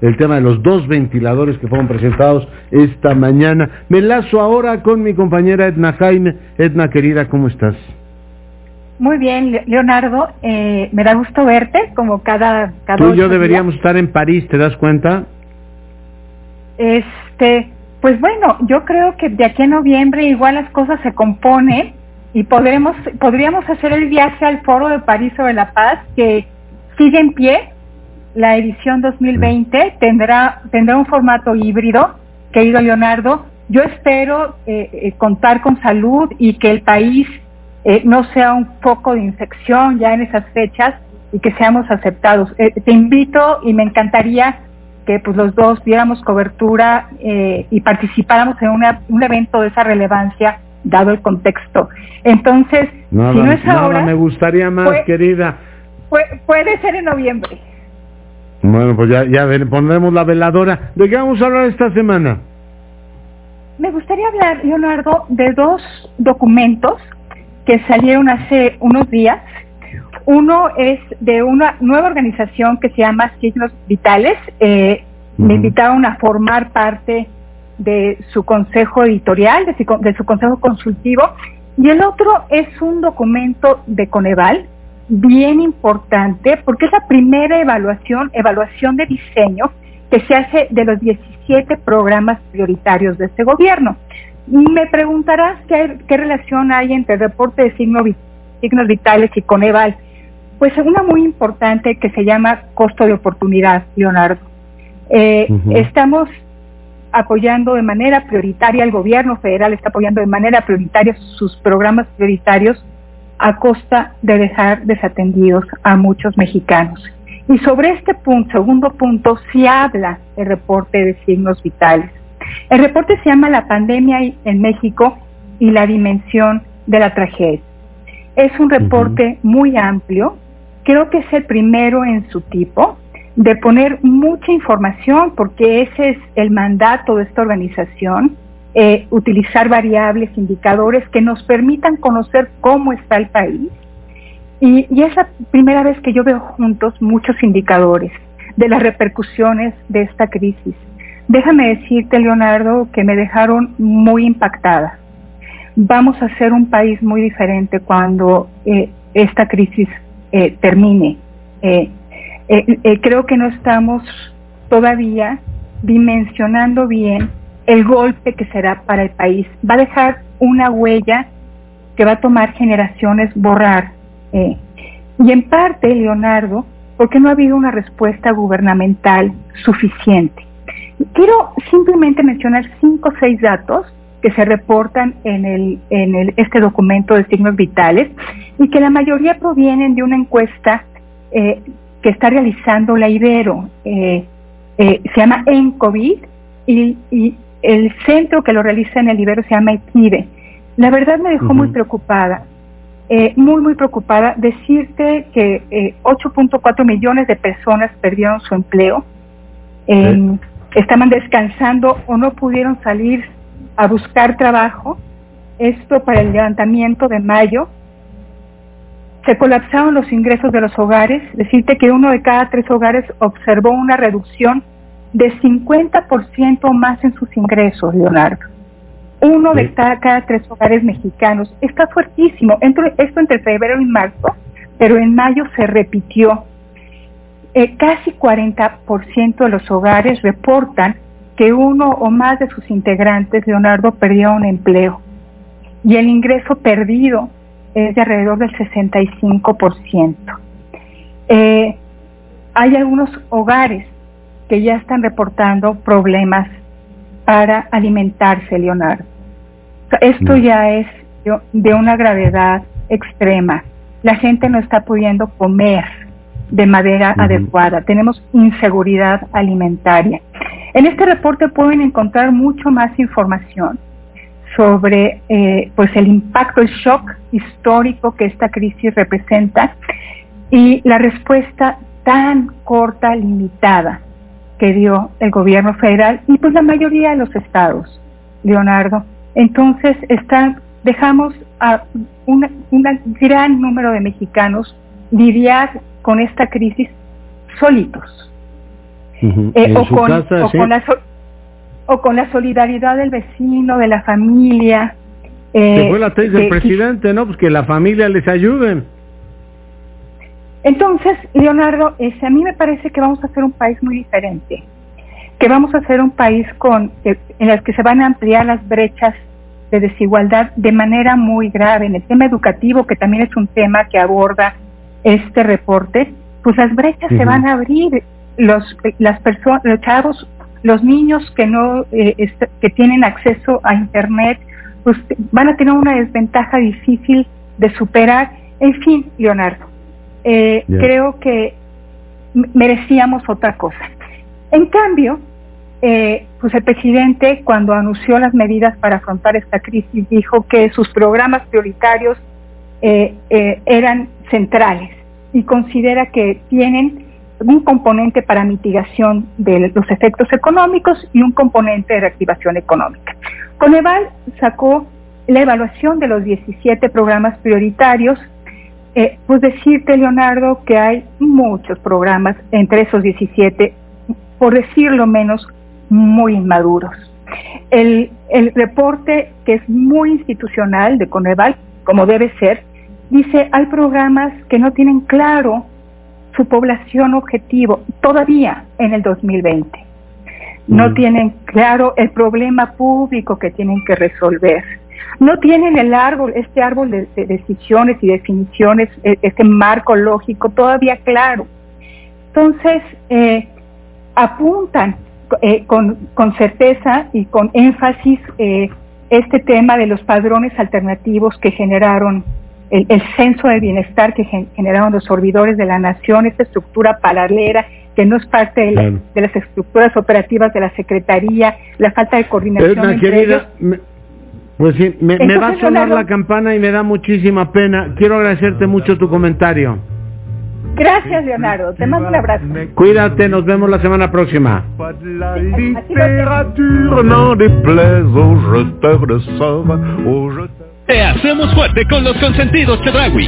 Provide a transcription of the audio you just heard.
el tema de los dos ventiladores que fueron presentados esta mañana. Me lazo ahora con mi compañera Edna Jaime. Edna, querida, ¿cómo estás? Muy bien, Leonardo. Eh, me da gusto verte como cada... cada Tú y yo deberíamos estar en París, ¿te das cuenta? Este, pues bueno, yo creo que de aquí a noviembre igual las cosas se componen y podremos, podríamos hacer el viaje al Foro de París sobre la Paz que sigue en pie. La edición 2020 tendrá, tendrá un formato híbrido, querido Leonardo. Yo espero eh, eh, contar con salud y que el país eh, no sea un foco de infección ya en esas fechas y que seamos aceptados. Te invito y me encantaría que pues los dos diéramos cobertura y participáramos en un evento de esa relevancia dado el contexto. Entonces, si no es ahora, me gustaría más, querida. Puede, ser en noviembre. Bueno, pues ya, ya pondremos la veladora. ¿De qué vamos a hablar esta semana? Me gustaría hablar, Leonardo, de dos documentos que salieron hace unos días. Uno es de una nueva organización que se llama Signos Vitales. Eh, Me invitaron a formar parte de su consejo editorial, de su, de su consejo consultivo. Y el otro es un documento de Coneval, bien importante, porque es la primera evaluación, evaluación de diseño que se hace de los 17 programas prioritarios de este gobierno. Me preguntarás qué, qué relación hay entre el reporte de signos vitales y Coneval. Pues una muy importante que se llama costo de oportunidad, Leonardo. Eh, estamos apoyando de manera prioritaria, el gobierno federal está apoyando de manera prioritaria sus programas prioritarios a costa de dejar desatendidos a muchos mexicanos. Y sobre este punto, segundo punto, sí habla el reporte de signos vitales. El reporte se llama La pandemia en México y la dimensión de la tragedia. Es un reporte muy amplio, creo que es el primero en su tipo, de poner mucha información, porque ese es el mandato de esta organización, eh, utilizar variables, indicadores que nos permitan conocer cómo está el país. Y, y es la primera vez que yo veo juntos muchos indicadores de las repercusiones de esta crisis Déjame decirte, Leonardo, que me dejaron muy impactada. Vamos a ser un país muy diferente cuando eh, esta crisis eh, termine. Creo que no estamos todavía dimensionando bien el golpe que será para el país. Va a dejar una huella que va a tomar generaciones borrar. y en parte, Leonardo, porque no ha habido una respuesta gubernamental suficiente. Quiero simplemente mencionar cinco o seis datos que se reportan en, el, en este documento de signos vitales y que la mayoría provienen de una encuesta eh, que está realizando la Ibero. Eh, eh, se llama ENCOVID y, y, el centro que lo realiza en el Ibero se llama EQUIDE. La verdad me dejó muy preocupada, muy, muy preocupada. Decirte que 8.4 millones de personas perdieron su empleo estaban descansando o no pudieron salir a buscar trabajo. Esto para el levantamiento de mayo. Se colapsaron los ingresos de los hogares. Decirte que uno de cada tres hogares observó una reducción de 50% más en sus ingresos, Leonardo. Uno de cada, tres hogares mexicanos. Está fuertísimo. esto entre febrero y marzo, pero en mayo se repitió eh, casi 40% de los hogares reportan que uno o más de sus integrantes, Leonardo, perdió un empleo. Y el ingreso perdido es de alrededor del 65%. Eh, hay algunos hogares que ya están reportando problemas para alimentarse, Leonardo. Esto ya es de una gravedad extrema. La gente no está pudiendo comer de manera adecuada. Tenemos inseguridad alimentaria. En este reporte pueden encontrar mucho más información sobre eh, pues el impacto, el shock histórico que esta crisis representa y la respuesta tan corta, limitada que dio el gobierno federal y pues la mayoría de los estados, Leonardo. Entonces están, dejamos a un gran número de mexicanos lidiar con esta crisis solitos. eh, o, con, la o con la solidaridad del vecino, de la familia. Eh, fue la tesis del presidente, ¿no? Pues que la familia les ayude. Entonces, Leonardo, a mí me parece que vamos a ser un país muy diferente, que vamos a ser un país con en el que se van a ampliar las brechas de desigualdad de manera muy grave. En el tema educativo, que también es un tema que aborda este reporte, pues las brechas se van a abrir. Los, las personas, los chavos, los niños que no, eh, que tienen acceso a internet, pues van a tener una desventaja difícil de superar. En fin, Leonardo, eh, creo que merecíamos otra cosa. En cambio, eh, pues el presidente cuando anunció las medidas para afrontar esta crisis dijo que sus programas prioritarios eran centrales y considera que tienen un componente para mitigación de los efectos económicos y un componente de reactivación económica. Coneval sacó la evaluación de los 17 programas prioritarios. Eh, pues decirte, Leonardo, que hay muchos programas entre esos 17, por decirlo menos, muy inmaduros. El, el reporte, que es muy institucional de Coneval, como debe ser, Dice, hay programas que no tienen claro su población objetivo todavía en el 2020. No mm. tienen claro el problema público que tienen que resolver. No tienen el árbol, este árbol de, decisiones y definiciones, e, este marco lógico todavía claro. Entonces, eh, apuntan eh, con, con, certeza y con énfasis eh, este tema de los padrones alternativos que generaron el, censo de bienestar que generaron los servidores de la nación, esta estructura paralela que no es parte de, las estructuras operativas de la Secretaría, la falta de coordinación entre ellos. Pues sí, me, va a sonar la campana y me da muchísima pena. Quiero agradecerte mucho tu comentario. Gracias, Leonardo. Te mando un abrazo. Cuídate, nos vemos la semana próxima. Te hacemos fuerte con los consentidos Chedragui.